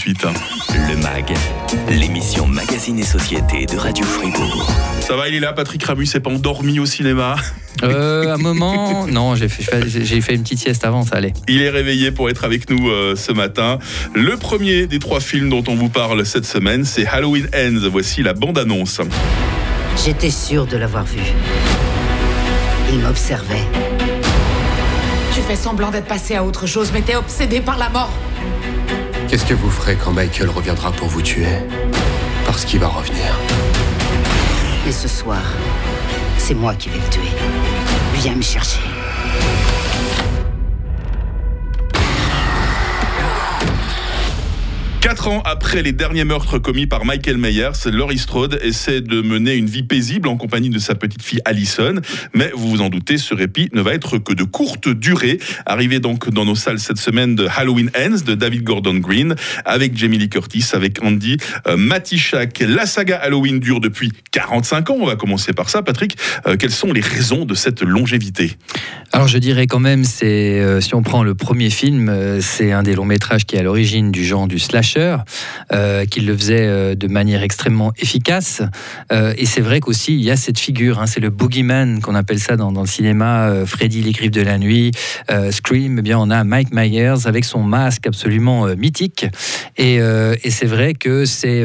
48. Le MAG, l'émission Magazine et Société de Radio Fribourg. Ça va, il est là, Patrick Ramus s'est pas endormi au cinéma euh, un moment, non, j'ai fait, j'ai fait une petite sieste avant, ça allait. Il est réveillé pour être avec nous euh, ce matin. Le premier des trois films dont on vous parle cette semaine, c'est Halloween Ends. Voici la bande-annonce. J'étais sûr de l'avoir vu. Il m'observait. Tu fais semblant d'être passé à autre chose, mais t'es obsédé par la mort. Qu'est-ce que vous ferez quand Michael reviendra pour vous tuer Parce qu'il va revenir. Et ce soir, c'est moi qui vais le tuer. Viens me chercher. Quatre après les derniers meurtres commis par Michael Myers, Laurie Strode essaie de mener une vie paisible en compagnie de sa petite fille Allison. Mais vous vous en doutez, ce répit ne va être que de courte durée. Arrivé donc dans nos salles cette semaine de Halloween Ends de David Gordon Green avec Jamie Lee Curtis, avec Andy euh, Matichak. La saga Halloween dure depuis 45 ans. On va commencer par ça, Patrick. Euh, quelles sont les raisons de cette longévité? Alors je dirais quand même, c'est euh, si on prend le premier film, euh, c'est un des longs métrages qui est à l'origine du genre du euh, qu'il le faisait euh, de manière extrêmement efficace. Euh, et c'est vrai qu'aussi, il y a cette figure, hein, c'est le boogeyman qu'on appelle ça dans, le cinéma, Freddy, les griffes de la nuit, Scream, eh bien, on a Mike Myers avec son masque absolument mythique. Et, c'est vrai que c'est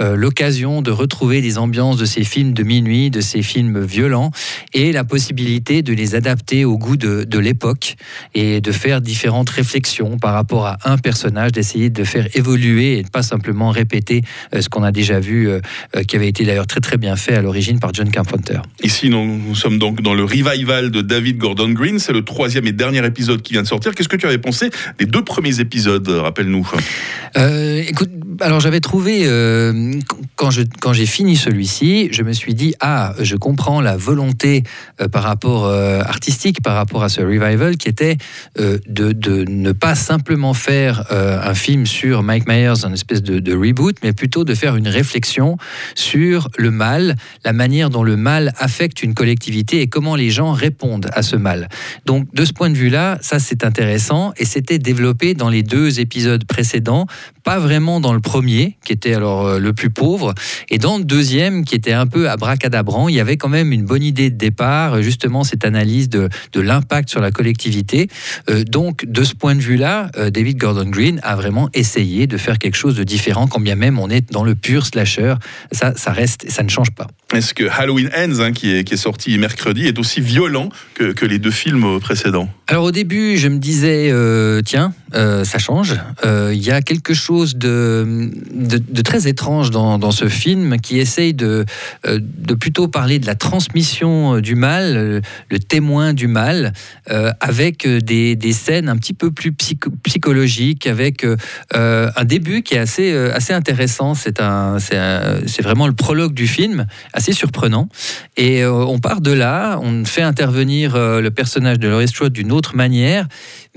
l'occasion de retrouver des ambiances de ces films de minuit, de ces films violents, et la possibilité de les adapter au goût de l'époque et de faire différentes réflexions par rapport à un personnage, d'essayer de faire évoluer et pas simplement répéter euh, ce qu'on a déjà vu, euh, euh, qui avait été d'ailleurs très très bien fait à l'origine par John Carpenter. Ici, nous, sommes donc dans le revival de David Gordon Green. C'est le troisième et dernier épisode qui vient de sortir. Qu'est-ce que tu avais pensé des deux premiers épisodes Rappelle-nous? écoute, alors j'avais trouvé, quand, je, quand j'ai fini celui-ci, je me suis dit, ah, je comprends la volonté par rapport artistique, par rapport à ce revival, qui était de, de, ne pas simplement faire un film sur Mike Myers, un espèce de, reboot, mais plutôt de faire une réflexion sur le mal, la manière dont le mal affecte une collectivité et comment les gens répondent à ce mal. Donc de ce point de vue-là, ça c'est intéressant et c'était développé dans les deux épisodes précédents, pas vraiment dans le premier, qui était alors euh, le plus pauvre, et dans le deuxième, qui était un peu abracadabrant, il y avait quand même une bonne idée de départ, justement cette analyse de, de l'impact sur la collectivité. Euh, donc de ce point de vue-là, euh, David Gordon Green a vraiment essayé de faire quelque chose de différent, quand bien même on est dans le pur slasher. Ça, ça reste ça ne change pas. Est-ce que Halloween Ends, hein, qui, est, qui, est, sorti mercredi, est aussi violent que, que, les deux films précédents? Alors au début, je me disais, euh, tiens, euh, ça change. Euh, il y a quelque chose de, de, très étrange dans, dans, ce film qui essaye de, de plutôt parler de la transmission du mal, le témoin du mal, avec des, des, scènes un petit peu plus psychologiques, avec un début qui est assez, assez intéressant. C'est vraiment le prologue du film assez surprenant. Et euh, on part de là, on fait intervenir euh, le personnage de Laurie Strode d'une autre manière,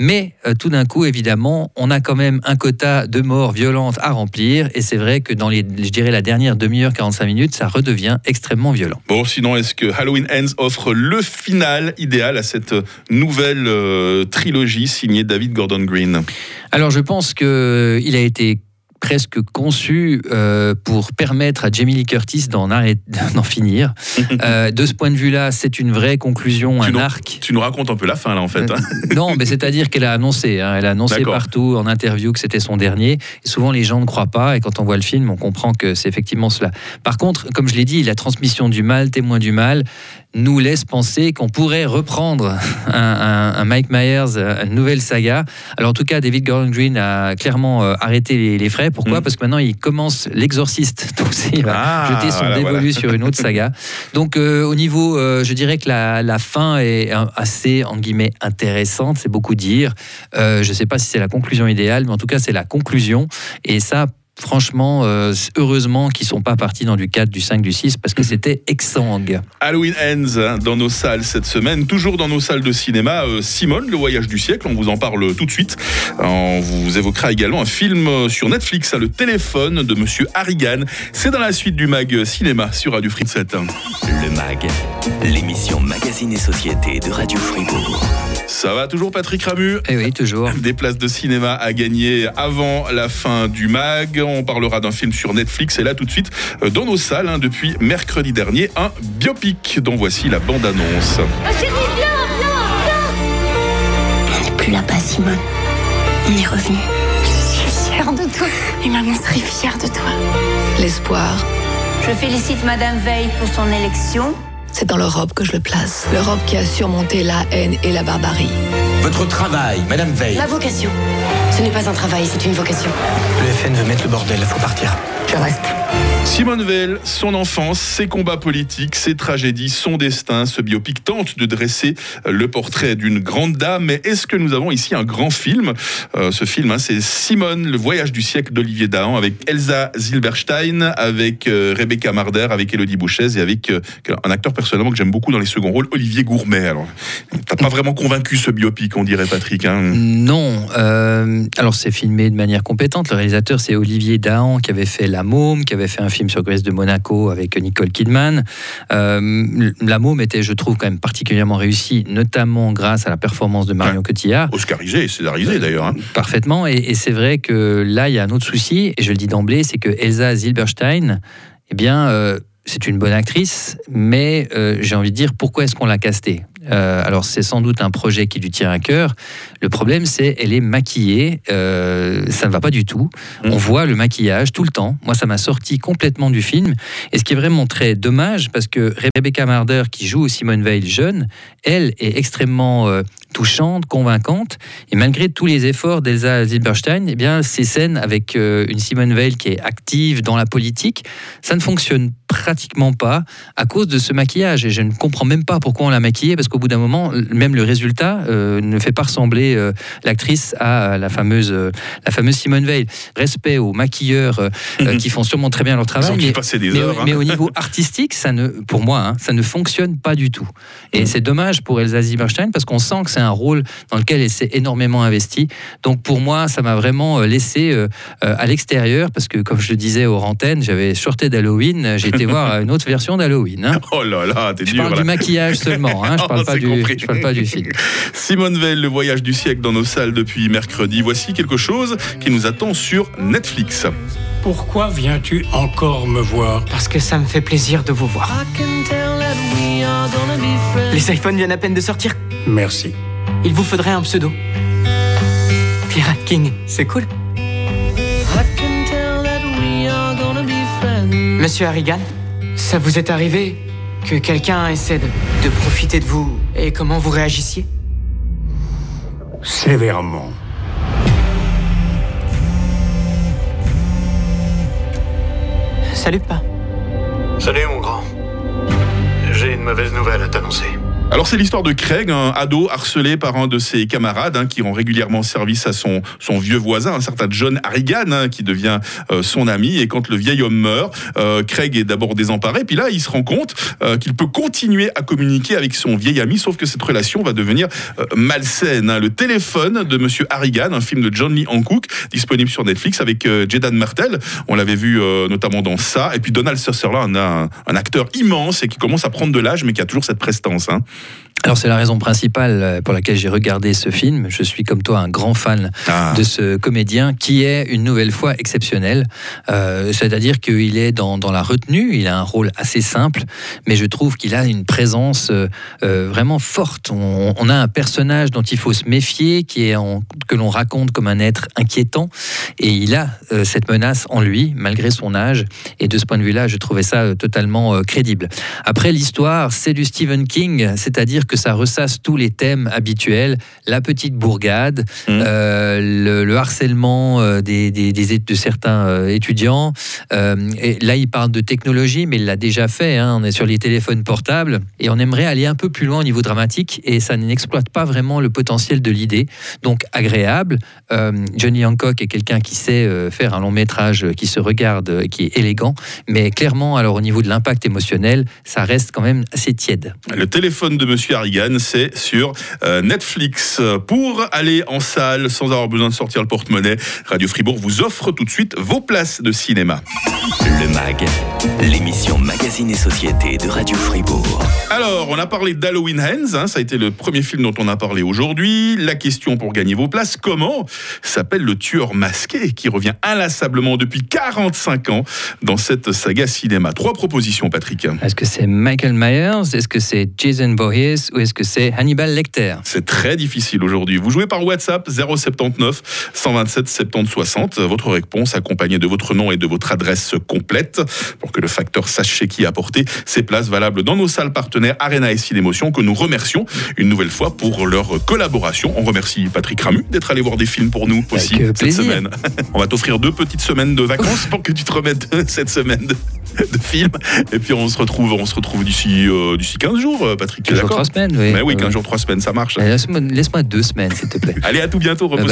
mais euh, tout d'un coup, évidemment, on a quand même un quota de morts violentes à remplir. Et c'est vrai que dans les, je dirais, la dernière demi-heure, 45 minutes, ça redevient extrêmement violent. Bon, sinon, est-ce que Halloween Ends offre le final idéal à cette nouvelle trilogie signée David Gordon Green? Alors, je pense qu'il a été presque conçu euh, pour permettre à Jamie Lee Curtis d'en finir. Euh, de ce point de vue-là, c'est une vraie conclusion, un arc. Tu nous racontes un peu la fin là en fait. Hein. Euh, non, mais c'est-à-dire qu'elle a annoncé, hein, elle a annoncé partout en interview que c'était son dernier. Et souvent les gens ne croient pas et quand on voit le film, on comprend que c'est effectivement cela. Par contre, comme je l'ai dit, la transmission du mal, témoin du mal, nous laisse penser qu'on pourrait reprendre un, Mike Myers, une nouvelle saga. Alors en tout cas, David Gordon Green a clairement arrêté les frais pourquoi mm. Parce que maintenant, il commence l'exorciste. Donc, il va ah, jeter son dévolu sur une autre saga. Donc, euh, au niveau, euh, je dirais que la, fin est assez, en guillemets, intéressante. C'est beaucoup dire. Euh, je ne sais pas si c'est la conclusion idéale, mais en tout cas, c'est la conclusion. Et ça, franchement, euh, heureusement qu'ils sont pas partis dans du 4, du 5, du 6, parce que mhm. c'était exsangue. Halloween Ends hein, dans nos salles cette semaine, toujours dans nos salles de cinéma. Euh, Simone, le voyage du siècle, on vous en parle tout de suite. On vous évoquera également un film euh, sur Netflix, hein, Le téléphone de Monsieur Harrigan. C'est dans la suite du Mag Cinéma sur Radio Fritz 7. Le Mag, l'émission Magazine et Société de Radio Fribourg. Ça va toujours Patrick Ramu Eh oui, toujours. Des places de cinéma à gagner avant la fin du mag. On parlera d'un film sur Netflix et là tout de suite euh, dans nos salles hein, depuis mercredi dernier, un biopic dont voici la bande-annonce. On n'est plus là-bas, Simone. On est revenu. Je suis fière de toi. Et maman serait fière de toi. L'espoir, Je félicite Madame Veil pour son élection. C'est dans l'Europe que je le place. L'Europe qui a surmonté la haine et la barbarie. Votre travail, Madame Veil. La vocation. Ce n'est pas un travail, c'est une vocation. Le FN veut mettre le bordel, faut partir. Je reste. Simone Veil, son enfance, ses combats politiques, ses tragédies, son destin. Ce biopic tente de dresser le portrait d'une grande dame. Mais est-ce que nous avons ici un grand film? Euh, Ce film, hein, c'est Simone, le voyage du siècle d'Olivier Dahan, avec Elsa Zilberstein, avec euh, Rebecca Marder, avec Elodie Bouchez et avec euh, un acteur personnellement que j'aime beaucoup dans les seconds rôles, Olivier Gourmet. Alors, t'as pas vraiment convaincu ce biopic, on dirait Patrick. hein? Non. alors, c'est filmé de manière compétente. Le réalisateur, c'est Olivier Dahan, qui avait fait La Môme, qui avait fait un film sur Grèce de Monaco avec Nicole Kidman. Euh, la Môme était, je trouve, quand même particulièrement réussi, notamment grâce à la performance de Marion Cotillard. Oscarisé, césarisé d'ailleurs. hein. Parfaitement. Et, et c'est vrai que là, il y a un autre souci, et je le dis d'emblée, c'est que Elsa Zilberstein, eh bien, euh, c'est une bonne actrice, mais euh, j'ai envie de dire, pourquoi est-ce qu'on l'a castée? Euh, Alors, c'est sans doute un projet qui lui tient à cœur. Le problème, c'est elle est maquillée. euh, ça ne va pas du tout. Mm. On voit le maquillage tout le temps. Moi, ça m'a sorti complètement du film. Et ce qui est vraiment très dommage, parce que Rebecca Marder, qui joue Simone Veil jeune, elle est extrêmement euh, touchante, convaincante. Et malgré tous les efforts d'Elsa Zilberstein, eh bien, ces scènes avec une Simone Veil qui est active dans la politique, ça ne fonctionne pratiquement pas à cause de ce maquillage. Et je ne comprends même pas pourquoi on l'a maquillée, parce qu'au bout d'un moment, même le résultat euh, ne fait pas ressembler euh, l'actrice à la fameuse, euh, la fameuse Simone Veil. Respect aux maquilleurs Mhm. qui font sûrement très bien leur travail. mais- passer des mais, heures. hein. mais au niveau artistique, ça ne, pour moi, hein, ça ne fonctionne pas du tout. Et c'est dommage pour Elsa Zilberstein parce qu'on sent que c'est un rôle dans lequel elle s'est énormément investie. Donc pour moi, ça m'a vraiment laissé à l'extérieur parce que, comme je le disais aux antennes, j'avais sorti d'Halloween. J'ai voir une autre version d'Halloween. hein. Oh là là, t'es Je dur parle là. du maquillage seulement. hein, Je Oh, parle pas du, je parle pas du film. Simone Veil, le voyage du siècle dans nos salles depuis mercredi. Voici quelque chose qui nous attend sur Netflix. Pourquoi viens-tu encore me voir? Parce que ça me fait plaisir de vous voir. Les iPhones viennent à peine de sortir. Merci. Il vous faudrait un pseudo. Pirate King, c'est cool. Monsieur Harrigan, ça vous est arrivé que quelqu'un essaie de, de profiter de vous et comment vous réagissiez? Sévèrement. Salut pas. Salut mon grand. J'ai une mauvaise nouvelle à t'annoncer. Alors c'est l'histoire de Craig, un ado harcelé par un de ses camarades hein, qui rend régulièrement service à son, son vieux voisin, un certain John Harrigan, hein, qui devient euh, son ami. Et quand le vieil homme meurt, euh, Craig est d'abord désemparé, puis là il se rend compte euh, qu'il peut continuer à communiquer avec son vieil ami, sauf que cette relation va devenir euh, malsaine. hein. Le téléphone de Monsieur Harrigan, un film de John Lee Hancock, disponible sur Netflix avec euh, Jedan Martel. On l'avait vu euh, notamment dans ça. Et puis Donald Sutherland, un, un acteur immense et qui commence à prendre de l'âge, mais qui a toujours cette prestance. hein. Alors c'est la raison principale euh, pour laquelle j'ai regardé ce film. Je suis comme toi un grand fan Ah. de ce comédien qui est une nouvelle fois exceptionnel. Euh, C'est-à-dire qu'il est dans, dans la retenue, il a un rôle assez simple, mais je trouve qu'il a une présence euh, vraiment forte. On, on a un personnage dont il faut se méfier, qui est en- que l'on raconte comme un être inquiétant, et il a euh, cette menace en lui, malgré son âge. Et de ce point de vue-là, je trouvais ça totalement crédible. Après, l'histoire, c'est du Stephen King, c'est-à-dire que ça ressasse tous les thèmes habituels, la petite bourgade, euh, le, le harcèlement euh, des, des- des- de certains euh, étudiants. Euh, et là, il parle de technologie, mais il l'a déjà fait. hein. On est sur les téléphones portables et on aimerait aller un peu plus loin au niveau dramatique et ça n'exploite pas vraiment le potentiel de l'idée. Donc agréable. Euh, Johnny Hancock est quelqu'un qui sait faire un long métrage qui se regarde, qui est élégant, mais clairement, alors au niveau de l'impact émotionnel, ça reste quand même assez tiède. Le téléphone de Monsieur Harrigan, c'est sur euh, Netflix. Pour aller en salle sans avoir besoin de sortir le porte-monnaie, Radio Fribourg vous offre tout de suite vos places de cinéma. Le MAG, l'émission Magazine et Société de Radio Fribourg. Alors, on a parlé d'Halloween Hands, hein, ça a été le premier film dont on a parlé aujourd'hui. La question pour gagner vos places, comment s'appelle le tueur masqué qui revient inlassablement depuis 45 ans dans cette saga cinéma? Trois propositions, Patrick. Est-ce que c'est Michael Myers? Est-ce que c'est Jason Ou est-ce que c'est Hannibal Lecter C'est très difficile aujourd'hui. Vous jouez par WhatsApp 079 127 70 60. Votre réponse accompagnée de votre nom et de votre adresse complète pour que le facteur sache chez qui apporter ces places valables dans nos salles partenaires Arena et Cinémotion que nous remercions une nouvelle fois pour leur collaboration. On remercie Patrick Ramu d'être allé voir des films pour nous aussi Avec cette plaisir. semaine. On va t'offrir deux petites semaines de vacances pour que tu te remettes cette semaine de, de film. Et puis on se retrouve, on se retrouve d'ici euh, d'ici 15 jours, euh, Patrick. Quinze jours, trois semaines, oui. Mais oui, Ouais, 15 ouais. jours, 3 semaines, ça marche. Laisse-moi laisse-moi deux semaines, s'il te plaît. Allez, à tout bientôt. repose